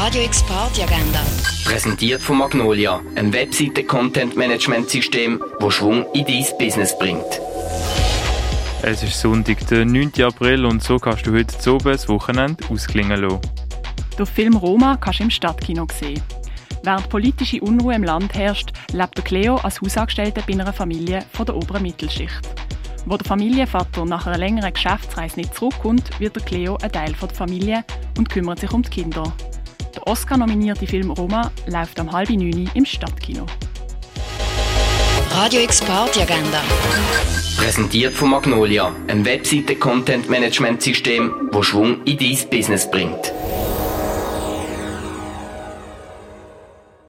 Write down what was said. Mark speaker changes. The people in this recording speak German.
Speaker 1: Radio X Party Agenda.
Speaker 2: Präsentiert von Magnolia, einem Webseiten-Content-Management-System, das Schwung in dein Business bringt.
Speaker 3: Es ist Sonntag, der 9. April und so kannst du heute zu oben das Wochenende ausklingen lassen.
Speaker 4: Den Film Roma kannst du im Stadtkino sehen. Während politische Unruhe im Land herrscht, lebt der Cleo als Hausangestellter bei einer Familie von der oberen Mittelschicht. Wo der Familienvater nach einer längeren Geschäftsreise nicht zurückkommt, wird der Cleo ein Teil der Familie und kümmert sich um die Kinder. Der Oscar-nominierte Film Roma läuft am halb neun im Stadtkino.
Speaker 1: Radio X Party Agenda.
Speaker 2: Präsentiert von Magnolia, einem Webseiten-Content-Management-System, das Schwung in dein Business bringt.